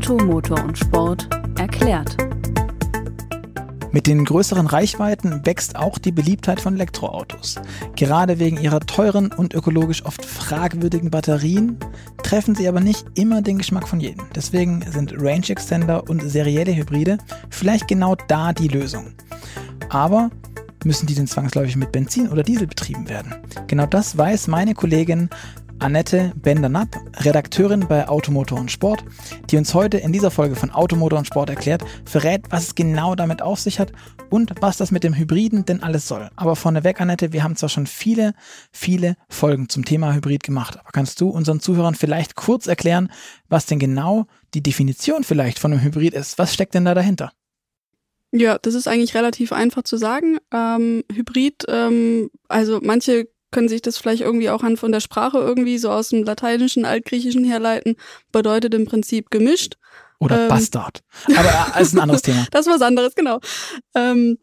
Auto, Motor und Sport erklärt. Mit den größeren Reichweiten wächst auch die Beliebtheit von Elektroautos. Gerade wegen ihrer teuren und ökologisch oft fragwürdigen Batterien treffen sie aber nicht immer den Geschmack von jedem. Deswegen sind Range Extender und serielle Hybride vielleicht genau da die Lösung. Aber müssen die denn zwangsläufig mit Benzin oder Diesel betrieben werden? Genau das weiß meine Kollegin Annette Bender-Napp, Redakteurin bei Automotor und Sport, die uns heute in dieser Folge von Automotor und Sport erklärt, verrät, was es genau damit auf sich hat und was das mit dem Hybriden denn alles soll. Aber vorneweg, Annette, wir haben zwar schon viele, viele Folgen zum Thema Hybrid gemacht, aber kannst du unseren Zuhörern vielleicht kurz erklären, was denn genau die Definition vielleicht von einem Hybrid ist? Was steckt denn da dahinter? Ja, das ist eigentlich relativ einfach zu sagen. Ähm, Hybrid, ähm, also manche können sich das vielleicht irgendwie auch an von der Sprache irgendwie so aus dem Lateinischen, Altgriechischen herleiten, bedeutet im Prinzip gemischt. Oder ähm, Bastard. Aber das äh, ist ein anderes Thema. das ist was anderes, genau. Ähm,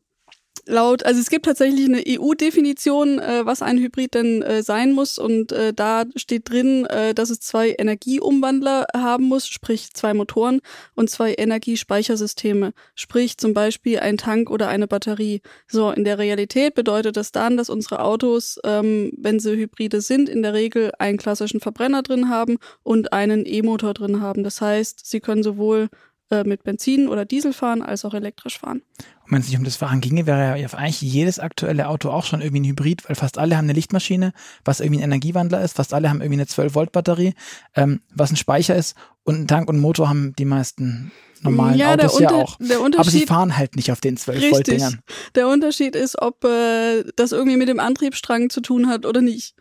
laut, also es gibt tatsächlich eine EU-Definition, äh, was ein Hybrid denn äh, sein muss und äh, da steht drin, äh, dass es zwei Energieumwandler haben muss, sprich zwei Motoren und zwei Energiespeichersysteme, sprich zum Beispiel ein Tank oder eine Batterie. So, in der Realität bedeutet das dann, dass unsere Autos, ähm, wenn sie Hybride sind, in der Regel einen klassischen Verbrenner drin haben und einen E-Motor drin haben. Das heißt, sie können sowohl äh, mit Benzin oder Diesel fahren als auch elektrisch fahren. Und wenn es nicht um das Fahren ginge, wäre ja eigentlich jedes aktuelle Auto auch schon irgendwie ein Hybrid, weil fast alle haben eine Lichtmaschine, was irgendwie ein Energiewandler ist, fast alle haben irgendwie eine 12-Volt-Batterie, ähm, was ein Speicher ist und ein Tank und ein Motor haben die meisten normalen ja, Autos ja auch. Aber sie fahren halt nicht auf den 12-Volt-Dingern. Der Unterschied ist, ob äh, das irgendwie mit dem Antriebsstrang zu tun hat oder nicht.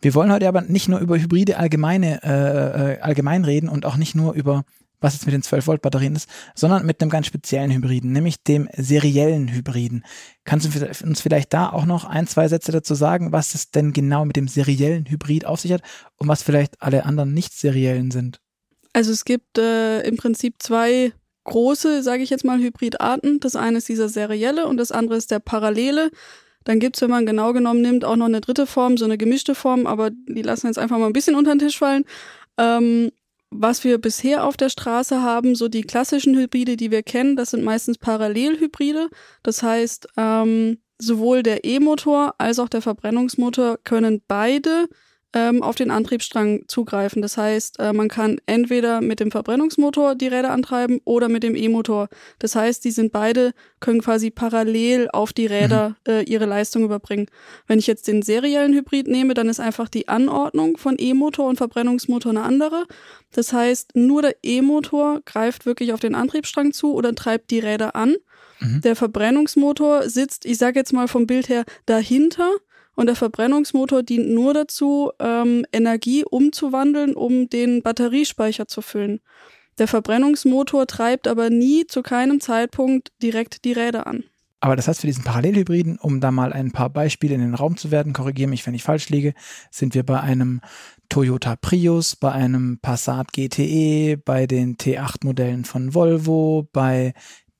Wir wollen heute aber nicht nur über Hybride allgemeine, äh, äh allgemein reden und auch nicht nur über was jetzt mit den 12-Volt-Batterien ist, sondern mit einem ganz speziellen Hybriden, nämlich dem seriellen Hybriden. Kannst du uns vielleicht da auch noch ein, zwei Sätze dazu sagen, was es denn genau mit dem seriellen Hybrid auf sich hat und was vielleicht alle anderen nicht seriellen sind? Also es gibt äh, im Prinzip zwei große, sage ich jetzt mal, Hybridarten. Das eine ist dieser serielle und das andere ist der parallele. Dann gibt's, wenn man genau genommen nimmt, auch noch eine dritte Form, so eine gemischte Form, aber die lassen jetzt einfach mal ein bisschen unter den Tisch fallen. Ähm, was wir bisher auf der Straße haben, so die klassischen Hybride, die wir kennen, das sind meistens Parallelhybride. Das heißt, ähm, sowohl der E-Motor als auch der Verbrennungsmotor können beide ähm, auf den Antriebsstrang zugreifen. Das heißt, äh, man kann entweder mit dem Verbrennungsmotor die Räder antreiben oder mit dem E-Motor. Das heißt, die sind beide, können quasi parallel auf die Räder mhm. äh, ihre Leistung überbringen. Wenn ich jetzt den seriellen Hybrid nehme, dann ist einfach die Anordnung von E-Motor und Verbrennungsmotor eine andere. Das heißt, nur der E-Motor greift wirklich auf den Antriebsstrang zu oder treibt die Räder an. Mhm. Der Verbrennungsmotor sitzt, ich sage jetzt mal vom Bild her, dahinter und der Verbrennungsmotor dient nur dazu, ähm, Energie umzuwandeln, um den Batteriespeicher zu füllen. Der Verbrennungsmotor treibt aber nie zu keinem Zeitpunkt direkt die Räder an. Aber das heißt, für diesen Parallelhybriden, um da mal ein paar Beispiele in den Raum zu werden, korrigiere mich, wenn ich falsch liege, sind wir bei einem Toyota Prius, bei einem Passat GTE, bei den T8-Modellen von Volvo, bei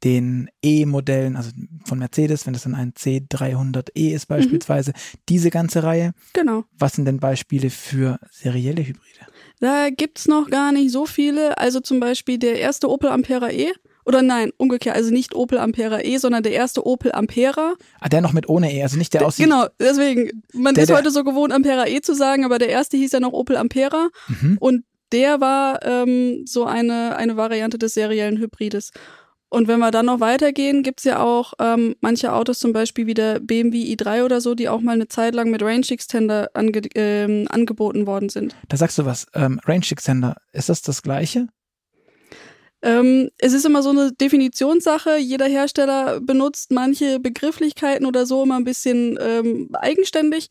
den E-Modellen, also von Mercedes, wenn das dann ein C300E ist beispielsweise, mhm. diese ganze Reihe. Genau. Was sind denn Beispiele für serielle Hybride? Da gibt's noch gar nicht so viele. Also zum Beispiel der erste Opel Ampera E. Oder nein, umgekehrt, also nicht Opel Ampera E, sondern der erste Opel Ampera. Ah, der noch mit ohne E, also nicht der aussieht. Genau, deswegen, man der, ist heute so gewohnt, Ampera E zu sagen, aber der erste hieß ja noch Opel Ampera. Mhm. Und der war ähm, so eine, eine Variante des seriellen Hybrides. Und wenn wir dann noch weitergehen, gibt's ja auch ähm, manche Autos, zum Beispiel wie der BMW i3 oder so, die auch mal eine Zeit lang mit Range Extender ange ähm, angeboten worden sind. Da sagst du was, ähm, Range Extender, ist das das gleiche? Ähm, es ist immer so eine Definitionssache. Jeder Hersteller benutzt manche Begrifflichkeiten oder so immer ein bisschen ähm, eigenständig.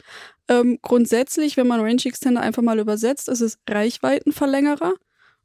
Ähm, grundsätzlich, wenn man Range Extender einfach mal übersetzt, ist es Reichweitenverlängerer.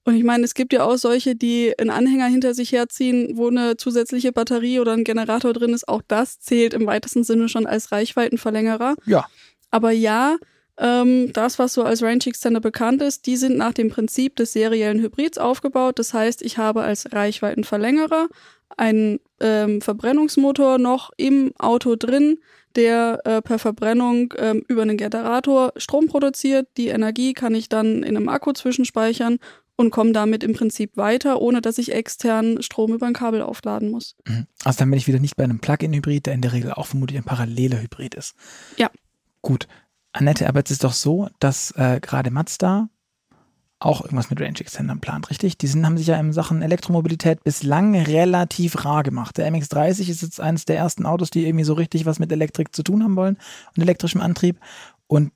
Und ich meine, es gibt ja auch solche, die einen Anhänger hinter sich herziehen, wo eine zusätzliche Batterie oder ein Generator drin ist. Auch das zählt im weitesten Sinne schon als Reichweitenverlängerer. Ja. Aber ja, ähm, das, was so als Range Extender bekannt ist, die sind nach dem Prinzip des seriellen Hybrids aufgebaut. Das heißt, ich habe als Reichweitenverlängerer einen ähm, Verbrennungsmotor noch im Auto drin, der äh, per Verbrennung ähm, über einen Generator Strom produziert. Die Energie kann ich dann in einem Akku zwischenspeichern und komme damit im Prinzip weiter, ohne dass ich extern Strom über ein Kabel aufladen muss. Mhm. Also dann bin ich wieder nicht bei einem Plug-in-Hybrid, der in der Regel auch vermutlich ein paralleler Hybrid ist. Ja. Gut. Annette, aber es ist doch so, dass äh, gerade Mazda auch irgendwas mit Range Extendern plant, richtig? Die sind, haben sich ja in Sachen Elektromobilität bislang relativ rar gemacht. Der MX30 ist jetzt eines der ersten Autos, die irgendwie so richtig was mit Elektrik zu tun haben wollen und elektrischem Antrieb. Und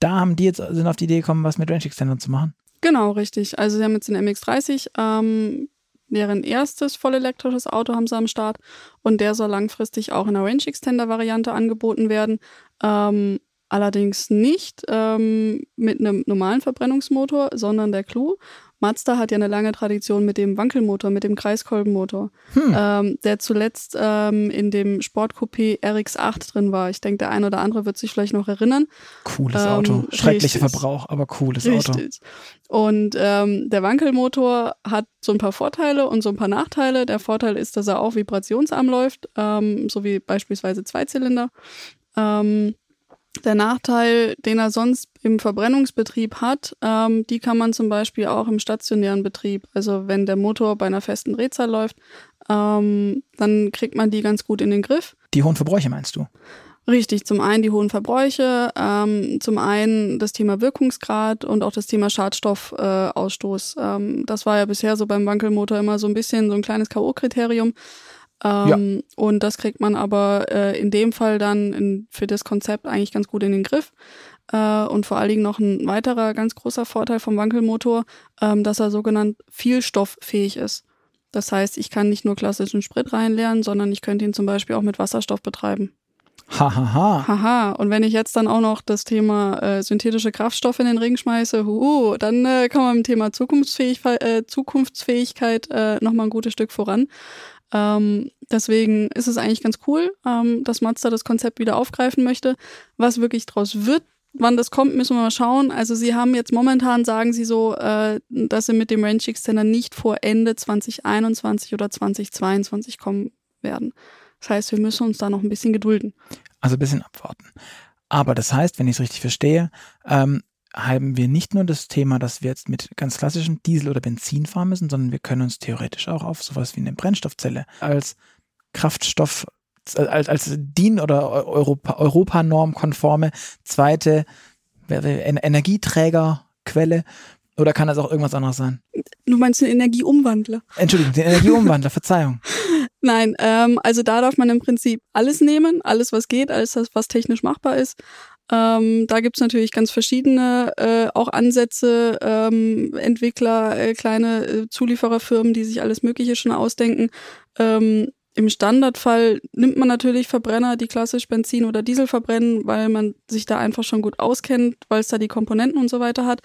da haben die jetzt sind auf die Idee gekommen, was mit Range Extendern zu machen. Genau, richtig. Also sie haben jetzt den MX30, ähm, deren erstes vollelektrisches Auto haben sie am Start und der soll langfristig auch in der Range Extender Variante angeboten werden. Ähm, allerdings nicht ähm, mit einem normalen Verbrennungsmotor, sondern der Clou. Mazda hat ja eine lange Tradition mit dem Wankelmotor, mit dem Kreiskolbenmotor, hm. ähm, der zuletzt ähm, in dem Sportcoupé RX8 drin war. Ich denke, der ein oder andere wird sich vielleicht noch erinnern. Cooles ähm, Auto. Schrecklicher Verbrauch, aber cooles richtig. Auto. Und ähm, der Wankelmotor hat so ein paar Vorteile und so ein paar Nachteile. Der Vorteil ist, dass er auch vibrationsarm läuft, ähm, so wie beispielsweise Zweizylinder. Ähm, der Nachteil, den er sonst im Verbrennungsbetrieb hat, ähm, die kann man zum Beispiel auch im stationären Betrieb. Also wenn der Motor bei einer festen Drehzahl läuft, ähm, dann kriegt man die ganz gut in den Griff. Die hohen Verbräuche meinst du? Richtig, zum einen die hohen Verbräuche, ähm, zum einen das Thema Wirkungsgrad und auch das Thema Schadstoffausstoß. Äh, das war ja bisher so beim Wankelmotor immer so ein bisschen so ein kleines K.O.-Kriterium. Ähm, ja. Und das kriegt man aber äh, in dem Fall dann in, für das Konzept eigentlich ganz gut in den Griff. Äh, und vor allen Dingen noch ein weiterer ganz großer Vorteil vom Wankelmotor, ähm, dass er sogenannt vielstofffähig ist. Das heißt, ich kann nicht nur klassischen Sprit reinleeren, sondern ich könnte ihn zum Beispiel auch mit Wasserstoff betreiben. Hahaha. Ha, ha. Haha. Und wenn ich jetzt dann auch noch das Thema äh, synthetische Kraftstoffe in den Ring schmeiße, hu, dann äh, kann man im Thema Zukunftsfähig äh, Zukunftsfähigkeit äh, nochmal ein gutes Stück voran. Ähm, deswegen ist es eigentlich ganz cool, ähm, dass Mazda das Konzept wieder aufgreifen möchte. Was wirklich draus wird, wann das kommt, müssen wir mal schauen. Also sie haben jetzt momentan, sagen sie so, äh, dass sie mit dem Range Extender nicht vor Ende 2021 oder 2022 kommen werden. Das heißt, wir müssen uns da noch ein bisschen gedulden. Also ein bisschen abwarten. Aber das heißt, wenn ich es richtig verstehe, ähm, haben wir nicht nur das Thema, dass wir jetzt mit ganz klassischem Diesel oder Benzin fahren müssen, sondern wir können uns theoretisch auch auf sowas wie eine Brennstoffzelle als Kraftstoff, als, als DIN oder Europa, Europanorm-konforme zweite Energieträgerquelle oder kann das auch irgendwas anderes sein? Du meinst den Energieumwandler? Entschuldigung, den Energieumwandler, Verzeihung. Nein, ähm, also da darf man im Prinzip alles nehmen, alles was geht, alles was technisch machbar ist. Ähm, da gibt's natürlich ganz verschiedene äh, auch Ansätze, ähm, Entwickler, äh, kleine äh, Zuliefererfirmen, die sich alles Mögliche schon ausdenken. Ähm, Im Standardfall nimmt man natürlich Verbrenner, die klassisch Benzin oder Diesel verbrennen, weil man sich da einfach schon gut auskennt, weil es da die Komponenten und so weiter hat.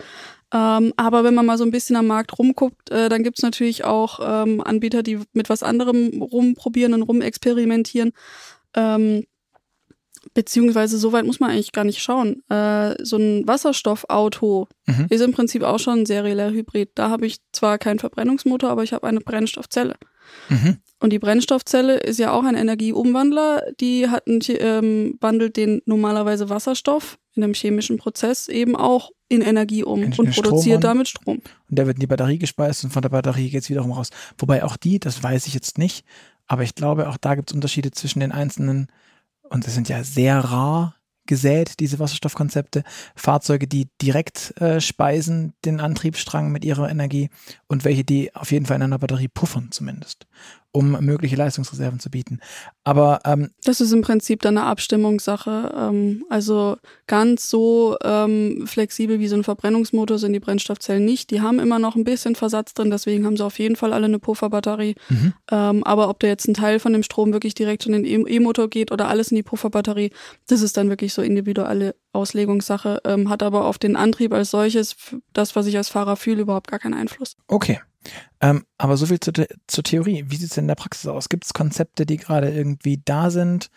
Ähm, aber wenn man mal so ein bisschen am Markt rumguckt, äh, dann gibt's natürlich auch ähm, Anbieter, die mit was anderem rumprobieren und rumexperimentieren. Ähm, Beziehungsweise so weit muss man eigentlich gar nicht schauen. Äh, so ein Wasserstoffauto mhm. ist im Prinzip auch schon ein serieller Hybrid. Da habe ich zwar keinen Verbrennungsmotor, aber ich habe eine Brennstoffzelle. Mhm. Und die Brennstoffzelle ist ja auch ein Energieumwandler. Die hat einen, ähm, wandelt den normalerweise Wasserstoff in einem chemischen Prozess eben auch in Energie um in, und in produziert Strom damit Strom. Und der wird in die Batterie gespeist und von der Batterie geht es wiederum raus. Wobei auch die, das weiß ich jetzt nicht, aber ich glaube, auch da gibt es Unterschiede zwischen den einzelnen und es sind ja sehr rar gesät, diese Wasserstoffkonzepte, Fahrzeuge, die direkt äh, speisen den Antriebsstrang mit ihrer Energie und welche, die auf jeden Fall in einer Batterie puffern zumindest um mögliche Leistungsreserven zu bieten. Aber ähm, das ist im Prinzip dann eine Abstimmungssache. Ähm, also ganz so ähm, flexibel wie so ein Verbrennungsmotor sind die Brennstoffzellen nicht. Die haben immer noch ein bisschen Versatz drin, deswegen haben sie auf jeden Fall alle eine Pufferbatterie. Mhm. Ähm, aber ob da jetzt ein Teil von dem Strom wirklich direkt in den E-Motor geht oder alles in die Pufferbatterie, das ist dann wirklich so individuelle Auslegungssache, ähm, hat aber auf den Antrieb als solches, das, was ich als Fahrer fühle, überhaupt gar keinen Einfluss. Okay. Ähm, aber so viel zu, zur Theorie. Wie sieht es denn in der Praxis aus? Gibt es Konzepte, die gerade irgendwie da sind?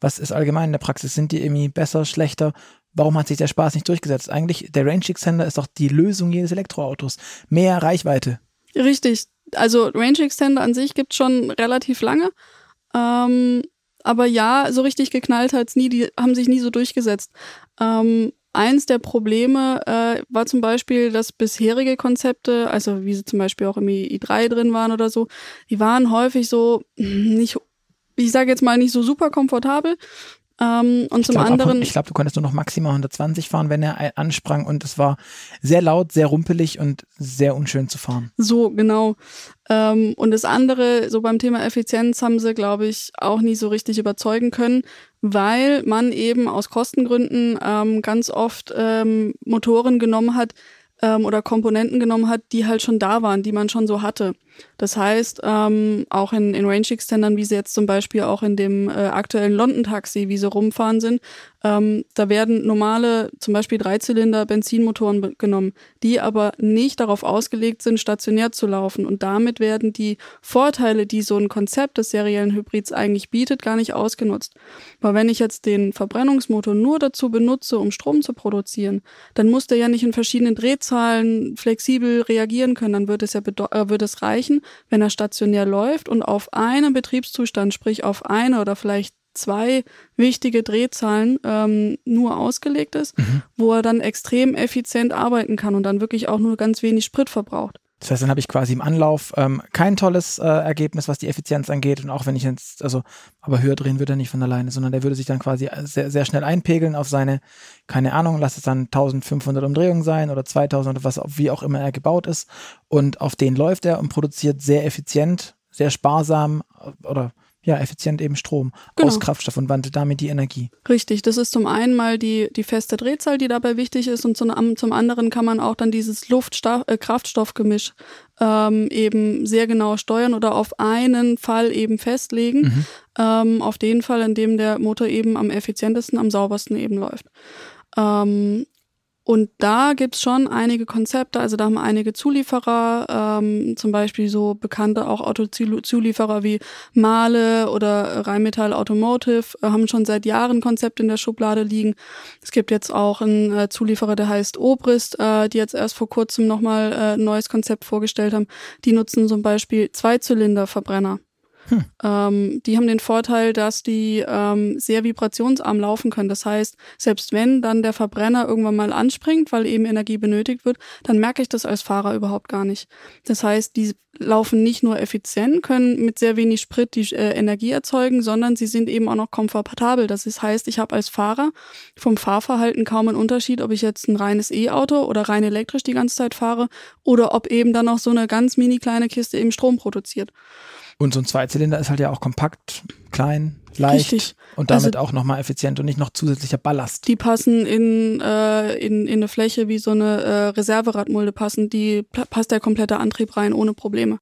Was ist allgemein in der Praxis? Sind die irgendwie besser, schlechter? Warum hat sich der Spaß nicht durchgesetzt? Eigentlich, der Range Extender ist doch die Lösung jedes Elektroautos. Mehr Reichweite. Richtig. Also Range Extender an sich gibt es schon relativ lange. Ähm, aber ja, so richtig geknallt hat es nie, die haben sich nie so durchgesetzt. Ähm, eins der Probleme äh, war zum Beispiel, dass bisherige Konzepte, also wie sie zum Beispiel auch im i3 drin waren oder so, die waren häufig so nicht, ich sage jetzt mal nicht so super komfortabel. Ähm, und ich zum glaub, anderen. Ab, ich glaube, du konntest nur noch maximal 120 fahren, wenn er ansprang und es war sehr laut, sehr rumpelig und sehr unschön zu fahren. So, genau. Ähm, und das andere, so beim Thema Effizienz haben sie, glaube ich, auch nie so richtig überzeugen können, weil man eben aus Kostengründen ähm, ganz oft ähm, Motoren genommen hat, ähm, oder Komponenten genommen hat, die halt schon da waren, die man schon so hatte. Das heißt, ähm, auch in, in Range-Extendern, wie sie jetzt zum Beispiel auch in dem äh, aktuellen London-Taxi, wie sie rumfahren sind, ähm, da werden normale, zum Beispiel Dreizylinder Benzinmotoren genommen, die aber nicht darauf ausgelegt sind, stationär zu laufen. Und damit werden die Vorteile, die so ein Konzept des seriellen Hybrids eigentlich bietet, gar nicht ausgenutzt. Weil wenn ich jetzt den Verbrennungsmotor nur dazu benutze, um Strom zu produzieren, dann muss der ja nicht in verschiedenen Drehzahlen flexibel reagieren können. Dann wird es ja äh, wird es reichen, wenn er stationär läuft und auf einen Betriebszustand, sprich auf eine oder vielleicht zwei wichtige Drehzahlen ähm, nur ausgelegt ist, mhm. wo er dann extrem effizient arbeiten kann und dann wirklich auch nur ganz wenig Sprit verbraucht. Das heißt, dann habe ich quasi im Anlauf ähm, kein tolles äh, Ergebnis, was die Effizienz angeht. Und auch wenn ich jetzt, also, aber höher drehen würde er nicht von alleine, sondern der würde sich dann quasi sehr, sehr schnell einpegeln auf seine, keine Ahnung, lass es dann 1500 Umdrehungen sein oder 2000 oder was, wie auch immer er gebaut ist. Und auf den läuft er und produziert sehr effizient, sehr sparsam äh, oder ja, effizient eben Strom genau. aus Kraftstoff und wandelt damit die Energie. Richtig, das ist zum einen mal die, die feste Drehzahl, die dabei wichtig ist und zum, zum anderen kann man auch dann dieses Luft-Kraftstoffgemisch äh, ähm, eben sehr genau steuern oder auf einen Fall eben festlegen. Mhm. Ähm, auf den Fall, in dem der Motor eben am effizientesten, am saubersten eben läuft. Ähm, und da gibt's schon einige Konzepte, also da haben einige Zulieferer, ähm, zum Beispiel so bekannte auch Autozulieferer wie Mahle oder Rheinmetall Automotive, äh, haben schon seit Jahren Konzepte in der Schublade liegen. Es gibt jetzt auch einen äh, Zulieferer, der heißt Obrist, äh, die jetzt erst vor kurzem nochmal äh, ein neues Konzept vorgestellt haben. Die nutzen zum Beispiel Zweizylinderverbrenner. Hm. Ähm, die haben den Vorteil, dass die ähm, sehr vibrationsarm laufen können. Das heißt, selbst wenn dann der Verbrenner irgendwann mal anspringt, weil eben Energie benötigt wird, dann merke ich das als Fahrer überhaupt gar nicht. Das heißt, die laufen nicht nur effizient, können mit sehr wenig Sprit die äh, Energie erzeugen, sondern sie sind eben auch noch komfortabel. Das heißt, ich habe als Fahrer vom Fahrverhalten kaum einen Unterschied, ob ich jetzt ein reines E-Auto oder rein elektrisch die ganze Zeit fahre oder ob eben dann noch so eine ganz mini kleine Kiste eben Strom produziert. Und so ein Zweizylinder ist halt ja auch kompakt, klein, leicht Richtig. und damit also, auch nochmal effizient und nicht noch zusätzlicher Ballast. Die passen in, äh, in, in eine Fläche wie so eine äh, Reserveradmulde passen, die passt der komplette Antrieb rein ohne Probleme.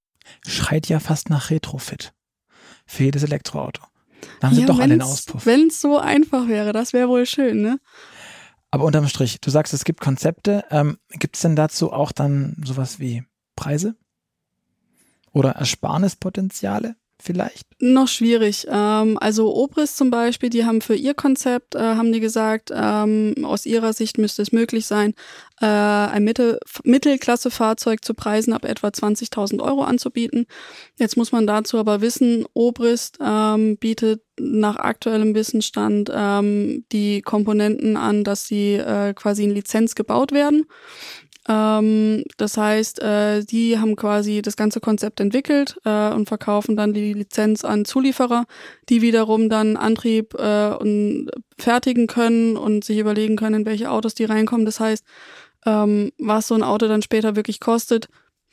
Schreit ja fast nach Retrofit für jedes Elektroauto. Da haben sie ja, doch alle den Auspuff. Wenn es so einfach wäre, das wäre wohl schön, ne? Aber unterm Strich, du sagst, es gibt Konzepte. Ähm, gibt es denn dazu auch dann sowas wie Preise? Oder Ersparnispotenziale vielleicht? Noch schwierig. Ähm, also Obris zum Beispiel, die haben für ihr Konzept, äh, haben die gesagt, ähm, aus ihrer Sicht müsste es möglich sein, äh, ein Mittel, Mittelklasse-Fahrzeug zu Preisen ab etwa 20.000 Euro anzubieten. Jetzt muss man dazu aber wissen, Obrist ähm, bietet nach aktuellem Wissensstand ähm, die Komponenten an, dass sie äh, quasi in Lizenz gebaut werden. Ähm, das heißt, äh, die haben quasi das ganze Konzept entwickelt äh, und verkaufen dann die Lizenz an Zulieferer, die wiederum dann Antrieb äh, und fertigen können und sich überlegen können, in welche Autos die reinkommen. Das heißt, ähm, was so ein Auto dann später wirklich kostet,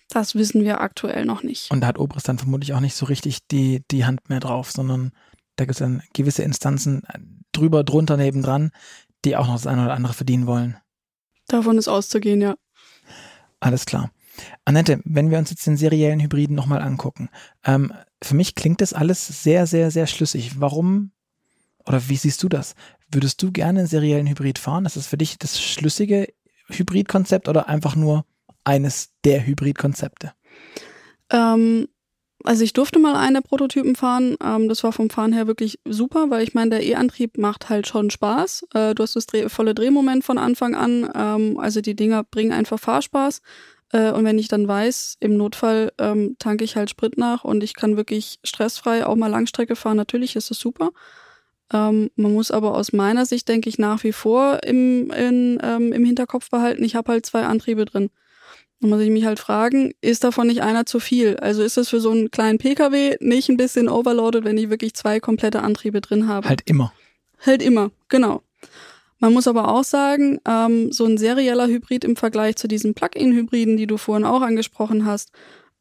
das wissen wir aktuell noch nicht. Und da hat Obrist dann vermutlich auch nicht so richtig die, die Hand mehr drauf, sondern da gibt es dann gewisse Instanzen drüber, drunter, nebendran, die auch noch das eine oder andere verdienen wollen. Davon ist auszugehen, ja. Alles klar. Annette, wenn wir uns jetzt den seriellen Hybriden nochmal angucken, ähm, für mich klingt das alles sehr, sehr, sehr schlüssig. Warum oder wie siehst du das? Würdest du gerne einen seriellen Hybrid fahren? Ist das für dich das schlüssige Hybridkonzept oder einfach nur eines der Hybridkonzepte? Ähm, also ich durfte mal einen der Prototypen fahren. Ähm, das war vom Fahren her wirklich super, weil ich meine, der E-Antrieb macht halt schon Spaß. Äh, du hast das Dreh volle Drehmoment von Anfang an. Ähm, also die Dinger bringen einfach Fahrspaß. Äh, und wenn ich dann weiß, im Notfall ähm, tanke ich halt Sprit nach und ich kann wirklich stressfrei auch mal Langstrecke fahren, natürlich ist es super. Ähm, man muss aber aus meiner Sicht, denke ich, nach wie vor im, in, ähm, im Hinterkopf behalten, ich habe halt zwei Antriebe drin. Da muss ich mich halt fragen, ist davon nicht einer zu viel? Also ist das für so einen kleinen Pkw nicht ein bisschen overloaded, wenn ich wirklich zwei komplette Antriebe drin habe? Halt immer. Halt immer, genau. Man muss aber auch sagen, ähm, so ein serieller Hybrid im Vergleich zu diesen Plug-in-Hybriden, die du vorhin auch angesprochen hast,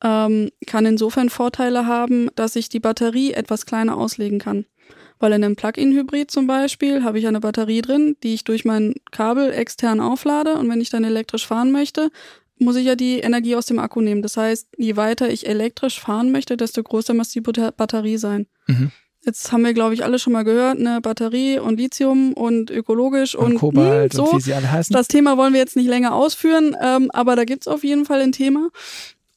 ähm, kann insofern Vorteile haben, dass ich die Batterie etwas kleiner auslegen kann. Weil in einem Plug-in-Hybrid zum Beispiel habe ich eine Batterie drin, die ich durch mein Kabel extern auflade und wenn ich dann elektrisch fahren möchte, muss ich ja die Energie aus dem Akku nehmen. Das heißt, je weiter ich elektrisch fahren möchte, desto größer muss die Batterie sein. Mhm. Jetzt haben wir, glaube ich, alle schon mal gehört, ne, Batterie und Lithium und ökologisch und, und Kobalt mh, hm, so. und wie sie alle heißen. Das Thema wollen wir jetzt nicht länger ausführen, ähm, aber da gibt's auf jeden Fall ein Thema.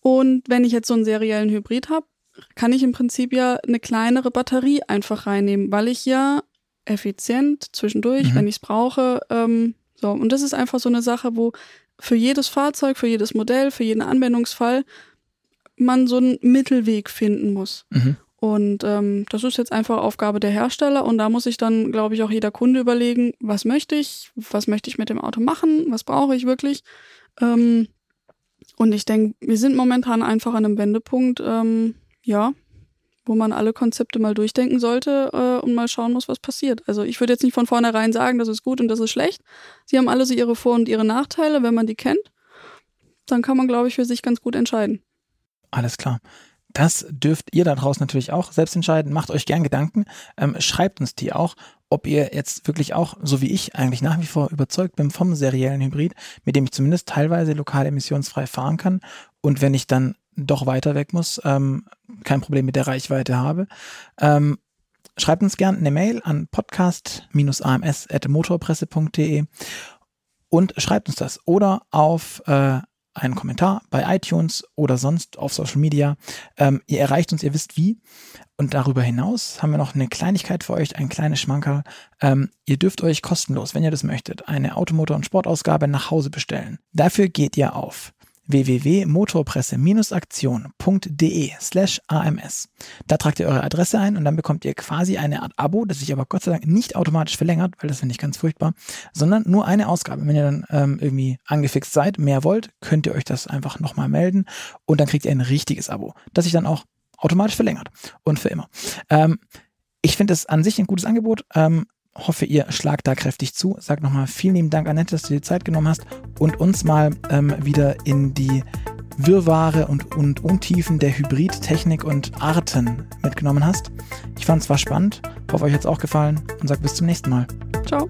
Und wenn ich jetzt so einen seriellen Hybrid habe, kann ich im Prinzip ja eine kleinere Batterie einfach reinnehmen, weil ich ja effizient zwischendurch, mhm. wenn ich es brauche, ähm, so. Und das ist einfach so eine Sache, wo für jedes Fahrzeug, für jedes Modell, für jeden Anwendungsfall man so einen Mittelweg finden muss. Mhm. Und ähm, das ist jetzt einfach Aufgabe der Hersteller und da muss sich dann, glaube ich, auch jeder Kunde überlegen, was möchte ich, was möchte ich mit dem Auto machen, was brauche ich wirklich. Ähm, und ich denke, wir sind momentan einfach an einem Wendepunkt, ähm, ja, wo man alle Konzepte mal durchdenken sollte äh, und mal schauen muss, was passiert. Also ich würde jetzt nicht von vornherein sagen, das ist gut und das ist schlecht. Sie haben alle so ihre Vor- und ihre Nachteile, wenn man die kennt. Dann kann man, glaube ich, für sich ganz gut entscheiden. Alles klar. Das dürft ihr da draußen natürlich auch selbst entscheiden. Macht euch gern Gedanken. Ähm, schreibt uns die auch, ob ihr jetzt wirklich auch, so wie ich, eigentlich nach wie vor überzeugt bin vom seriellen Hybrid, mit dem ich zumindest teilweise lokal emissionsfrei fahren kann. Und wenn ich dann doch weiter weg muss, ähm, kein Problem mit der Reichweite habe. Ähm, schreibt uns gern eine Mail an podcast-ams.motorpresse.de und schreibt uns das oder auf äh, einen Kommentar bei iTunes oder sonst auf Social Media. Ähm, ihr erreicht uns, ihr wisst wie. Und darüber hinaus haben wir noch eine Kleinigkeit für euch, ein kleines Schmankerl. Ähm, ihr dürft euch kostenlos, wenn ihr das möchtet, eine Automotor- und Sportausgabe nach Hause bestellen. Dafür geht ihr auf www.motorpresse-aktion.de slash AMS. Da tragt ihr eure Adresse ein und dann bekommt ihr quasi eine Art Abo, das sich aber Gott sei Dank nicht automatisch verlängert, weil das finde ich ganz furchtbar, sondern nur eine Ausgabe. Wenn ihr dann ähm, irgendwie angefixt seid, mehr wollt, könnt ihr euch das einfach nochmal melden und dann kriegt ihr ein richtiges Abo, das sich dann auch automatisch verlängert und für immer. Ähm, ich finde es an sich ein gutes Angebot. Ähm, hoffe, ihr schlagt da kräftig zu. Sag nochmal vielen lieben Dank, Annette, dass du dir Zeit genommen hast und uns mal ähm, wieder in die Wirrwarre und, und Untiefen der Hybridtechnik und Arten mitgenommen hast. Ich fand es war spannend, hoffe euch hat es auch gefallen und sag bis zum nächsten Mal. Ciao.